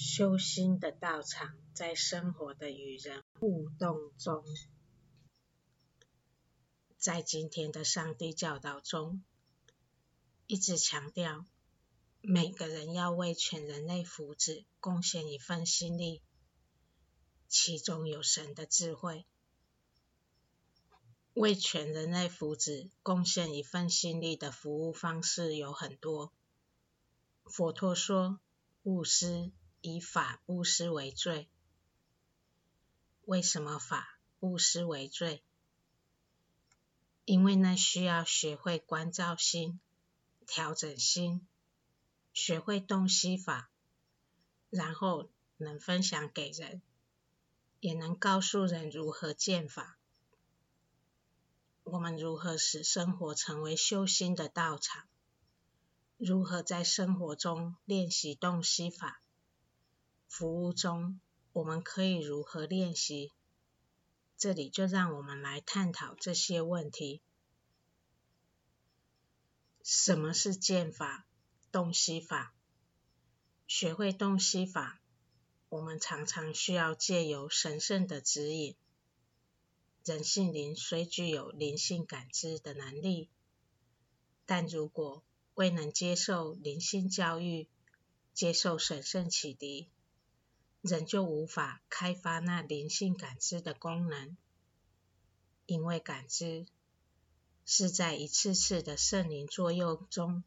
修心的道场，在生活的与人互动中，在今天的上帝教导中，一直强调每个人要为全人类福祉贡献一份心力，其中有神的智慧。为全人类福祉贡献一份心力的服务方式有很多。佛陀说，布施。以法布施为最。为什么法布施为最？因为那需要学会关照心、调整心，学会洞悉法，然后能分享给人，也能告诉人如何见法。我们如何使生活成为修心的道场？如何在生活中练习洞悉法？服务中，我们可以如何练习？这里就让我们来探讨这些问题。什么是见法、洞悉法？学会洞悉法，我们常常需要借由神圣的指引。人性灵虽具有灵性感知的能力，但如果未能接受灵性教育，接受神圣启迪，人就无法开发那灵性感知的功能，因为感知是在一次次的圣灵作用中，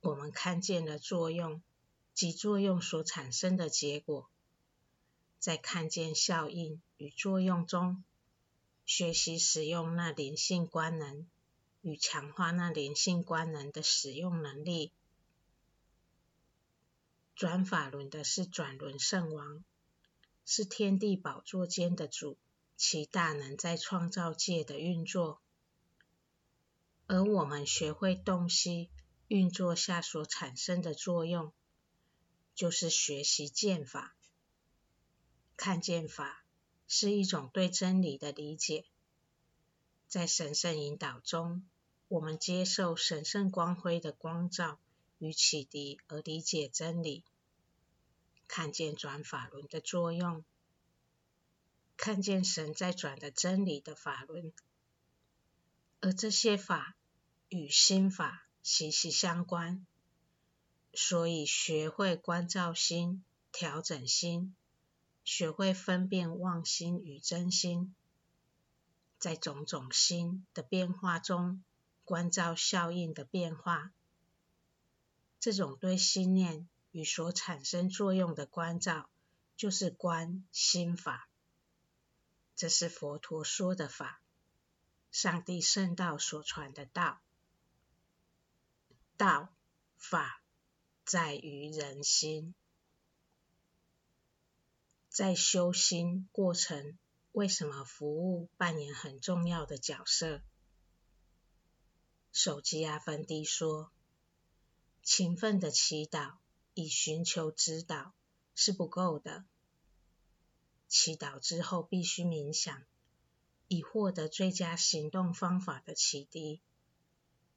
我们看见了作用及作用所产生的结果，在看见效应与作用中，学习使用那灵性官能与强化那灵性官能的使用能力。转法轮的是转轮圣王，是天地宝座间的主，其大能在创造界的运作。而我们学会洞悉运作下所产生的作用，就是学习见法。看见法是一种对真理的理解，在神圣引导中，我们接受神圣光辉的光照与启迪而理解真理。看见转法轮的作用，看见神在转的真理的法轮，而这些法与心法息息相关，所以学会关照心、调整心，学会分辨妄心与真心，在种种心的变化中，关照效应的变化，这种对心念。与所产生作用的关照，就是观心法。这是佛陀说的法，上帝圣道所传的道。道法在于人心，在修心过程，为什么服务扮演很重要的角色？手机阿芬迪说：“勤奋的祈祷。”以寻求指导是不够的。祈祷之后必须冥想，以获得最佳行动方法的启迪，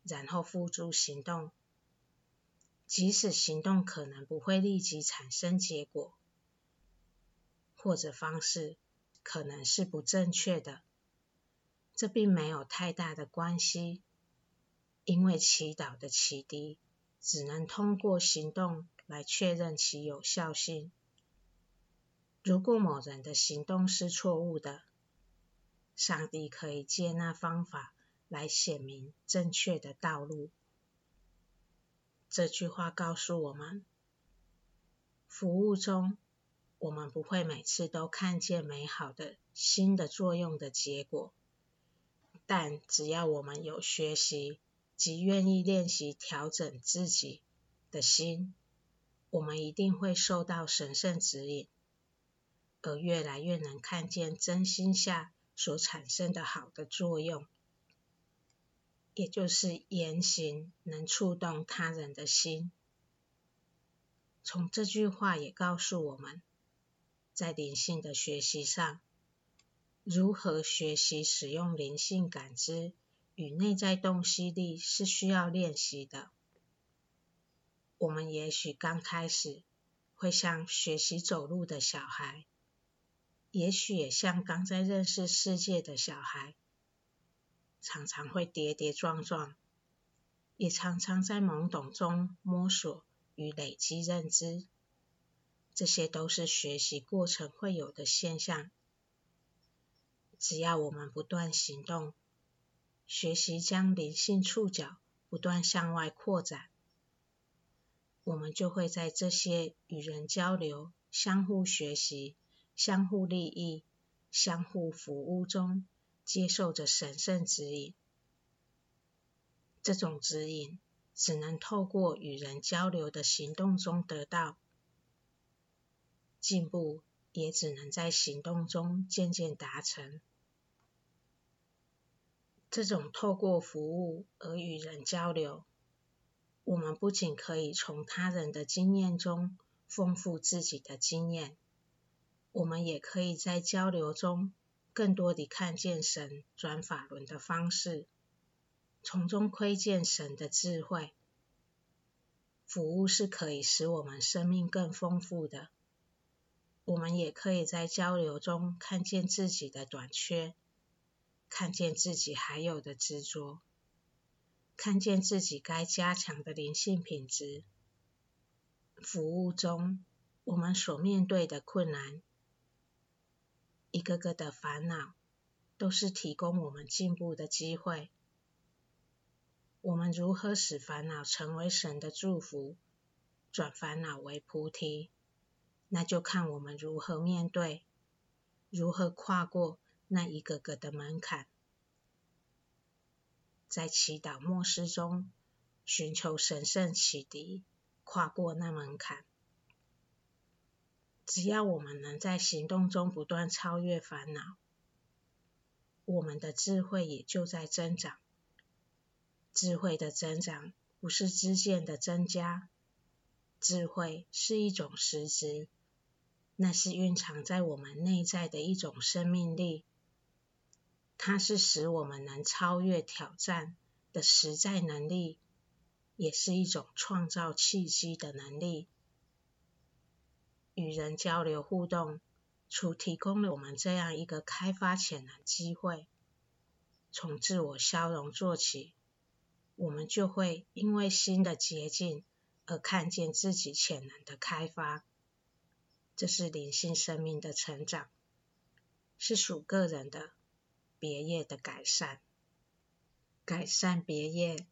然后付诸行动。即使行动可能不会立即产生结果，或者方式可能是不正确的，这并没有太大的关系，因为祈祷的启迪只能通过行动。来确认其有效性。如果某人的行动是错误的，上帝可以借那方法来显明正确的道路。这句话告诉我们：服务中，我们不会每次都看见美好的新的作用的结果，但只要我们有学习及愿意练习调整自己的心。我们一定会受到神圣指引，而越来越能看见真心下所产生的好的作用，也就是言行能触动他人的心。从这句话也告诉我们，在灵性的学习上，如何学习使用灵性感知与内在洞悉力是需要练习的。我们也许刚开始会像学习走路的小孩，也许也像刚在认识世界的小孩，常常会跌跌撞撞，也常常在懵懂中摸索与累积认知。这些都是学习过程会有的现象。只要我们不断行动，学习将灵性触角不断向外扩展，我们就会在这些与人交流、相互学习、相互利益、相互服务中，接受着神圣指引。这种指引只能透过与人交流的行动中得到。进步也只能在行动中渐渐达成。这种透过服务而与人交流，我们不仅可以从他人的经验中丰富自己的经验，我们也可以在交流中更多地看见神转法轮的方式，从中窥见神的智慧。服务是可以使我们生命更丰富的。我们也可以在交流中看见自己的短缺，看见自己还有的执着，看见自己该加强的灵性品质。服务中，我们所面对的困难，一个个的烦恼，都是提供我们进步的机会。我们如何使烦恼成为神的祝福，转烦恼为菩提？那就看我们如何面对，如何跨过那一个个的门槛，在祈祷默思中寻求神圣启迪，跨过那门槛。只要我们能在行动中不断超越烦恼，我们的智慧也就在增长。智慧的增长不是知见的增加，智慧是一种实质。那是蕴藏在我们内在的一种生命力，它是使我们能超越挑战的实在能力，也是一种创造契机的能力。与人交流互动，除提供了我们这样一个开发潜能机会，从自我消融做起，我们就会因为新的捷径而看见自己潜能的开发。这是灵性生命的成长，是属个人的别业的改善。改善别业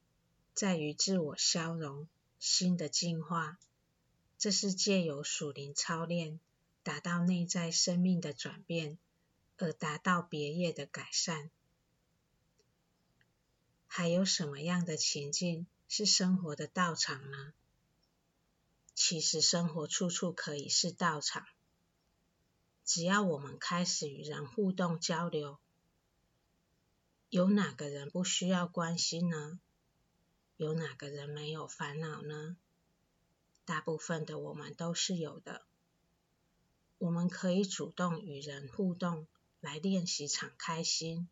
在于自我消融、心的净化。这是借由属灵操练，达到内在生命的转变，而达到别业的改善。还有什么样的情境是生活的道场呢？其实生活处处可以是道场，只要我们开始与人互动交流，有哪个人不需要关心呢？有哪个人没有烦恼呢？大部分的我们都是有的。我们可以主动与人互动，来练习敞开心，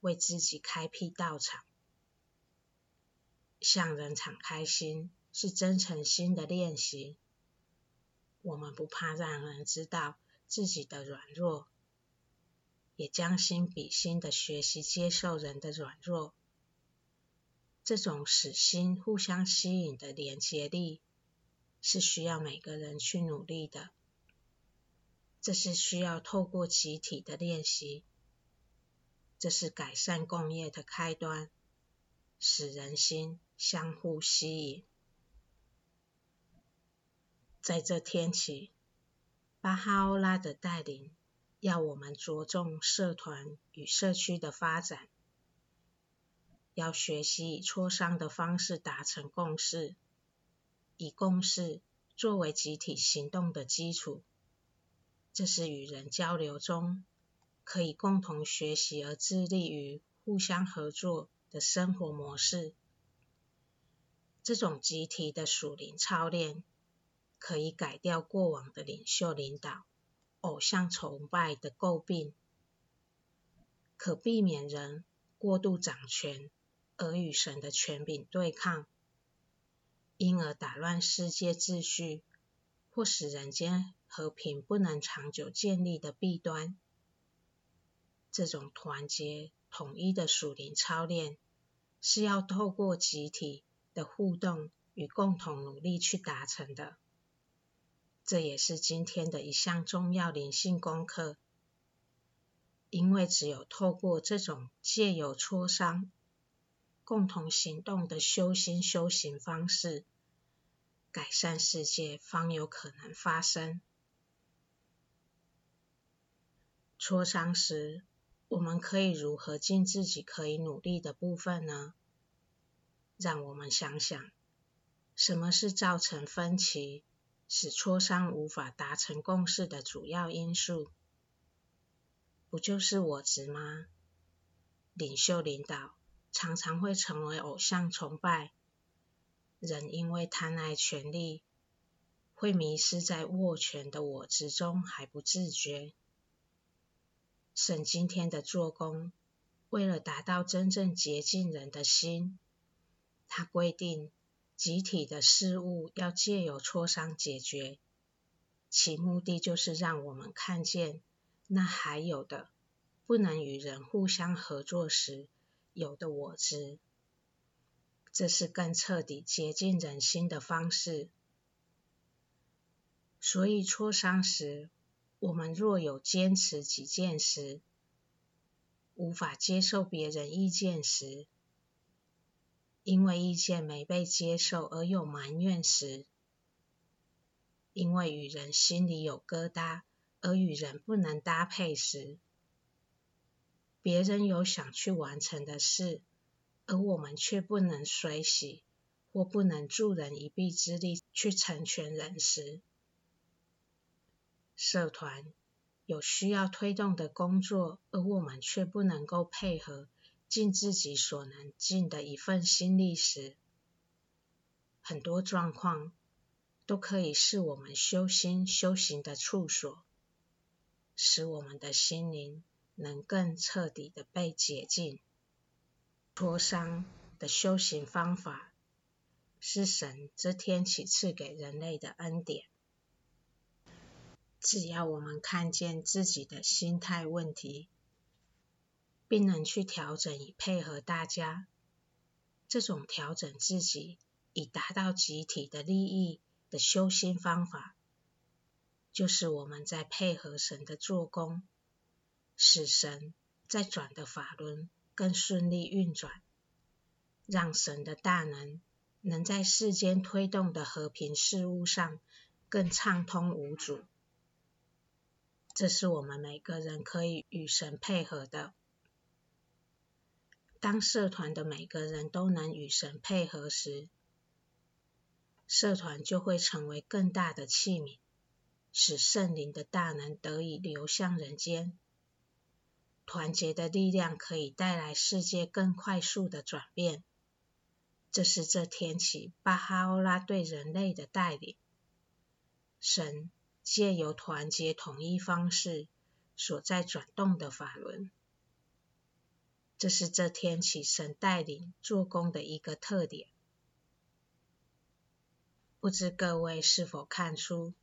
为自己开辟道场，向人敞开心。是真诚心的练习。我们不怕让人知道自己的软弱，也将心比心的学习接受人的软弱。这种使心互相吸引的连接力，是需要每个人去努力的。这是需要透过集体的练习。这是改善共业的开端，使人心相互吸引。在这天起，巴哈欧拉的带领，要我们着重社团与社区的发展，要学习以磋商的方式达成共识，以共识作为集体行动的基础。这是与人交流中可以共同学习而致力于互相合作的生活模式。这种集体的属灵操练。可以改掉过往的领袖领导、偶像崇拜的诟病，可避免人过度掌权而与神的权柄对抗，因而打乱世界秩序或使人间和平不能长久建立的弊端。这种团结统一的属灵操练，是要透过集体的互动与共同努力去达成的。这也是今天的一项重要灵性功课。因为只有透过这种借由磋商、共同行动的修心修行方式，改善世界方有可能发生。磋商时，我们可以如何尽自己可以努力的部分呢？让我们想想，什么是造成分歧、使磋商无法达成共识的主要因素？不就是我执吗？领袖领导常常会成为偶像崇拜，人因为贪爱权力，会迷失在握权的我执中还不自觉。沈今天的做工，为了达到真正洁净人的心，他规定集体的事物要借由磋商解决，其目的就是让我们看见。那还有的，不能与人互相合作时有的我执，这是更彻底接近人心的方式。所以磋商时，我们若有坚持己见时，无法接受别人意见时，因为意见没被接受而有埋怨时，因为与人心里有疙瘩。而与人不能搭配时，别人有想去完成的事，而我们却不能随喜或不能助人一臂之力去成全人时，社团有需要推动的工作，而我们却不能够配合，尽自己所能尽的一份心力时，很多状况都可以是我们修心修行的处所。使我们的心灵能更彻底的被解禁。磋商的修行方法，是神这天起赐给人类的恩典。只要我们看见自己的心态问题，并能去调整以配合大家，这种调整自己以达到集体的利益的修心方法。就是我们在配合神的做工，使神在转的法轮更顺利运转，让神的大能能在世间推动的和平事务上更畅通无阻。这是我们每个人可以与神配合的。当社团的每个人都能与神配合时，社团就会成为更大的器皿。使圣灵的大能得以流向人间，团结的力量可以带来世界更快速的转变。这是这天起巴哈欧拉对人类的带领。神借由团结统一方式所在转动的法轮，这是这天起神带领做工的一个特点。不知各位是否看出？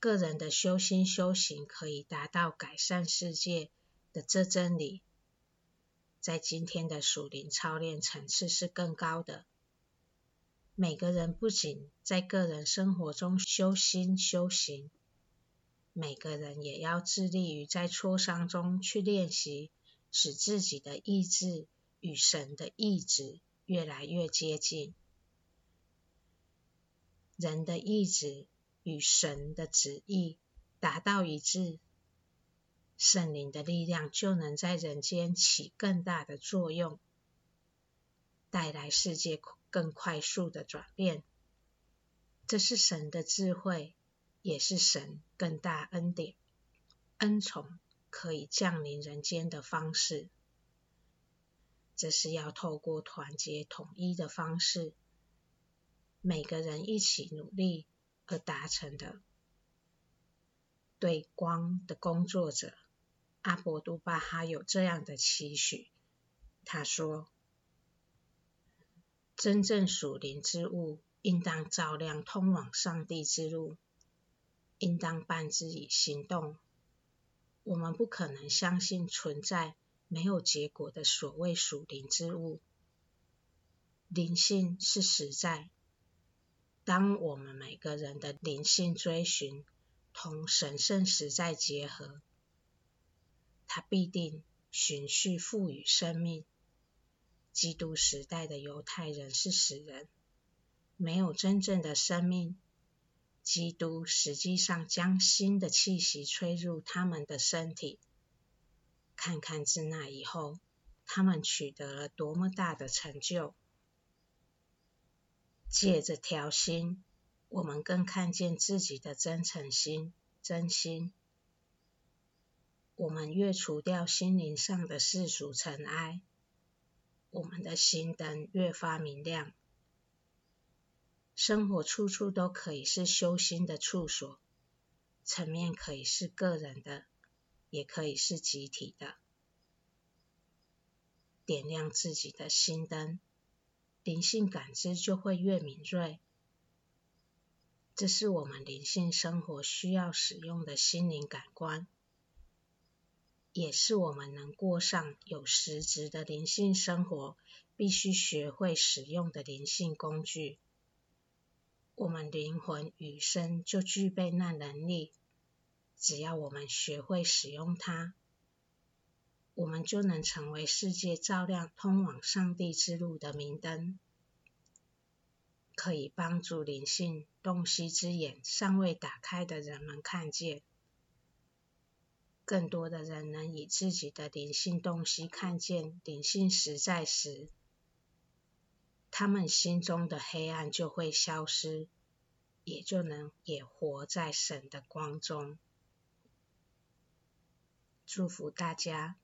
个人的修心修行可以达到改善世界的这真理，在今天的属灵操练层次是更高的。每个人不仅在个人生活中修心修行，每个人也要致力于在磋商中去练习，使自己的意志与神的意志越来越接近。人的意志。与神的旨意达到一致，圣灵的力量就能在人间起更大的作用，带来世界更快速的转变。这是神的智慧，也是神更大恩典、恩宠可以降临人间的方式。这是要透过团结统一的方式，每个人一起努力。而达成的。对光的工作者阿博都巴哈有这样的期许，他说：“真正属灵之物，应当照亮通往上帝之路，应当伴之以行动。我们不可能相信存在没有结果的所谓属灵之物。灵性是实在。当我们每个人的灵性追寻同神圣实在结合，它必定循序赋予生命。基督时代的犹太人是死人，没有真正的生命。基督实际上将新的气息吹入他们的身体。看看自那以后，他们取得了多么大的成就！借着调心，我们更看见自己的真诚心、真心。我们越除掉心灵上的世俗尘埃，我们的心灯越发明亮。生活处处都可以是修心的处所，层面可以是个人的，也可以是集体的。点亮自己的心灯，灵性感知就会越敏锐。这是我们灵性生活需要使用的心灵感官，也是我们能过上有实质的灵性生活必须学会使用的灵性工具。我们灵魂与生就具备那能力，只要我们学会使用它，我们就能成为世界照亮通往上帝之路的明灯，可以帮助灵性洞悉之眼尚未打开的人们看见。更多的人能以自己的灵性洞悉看见灵性实在时，他们心中的黑暗就会消失，也就能也活在神的光中。祝福大家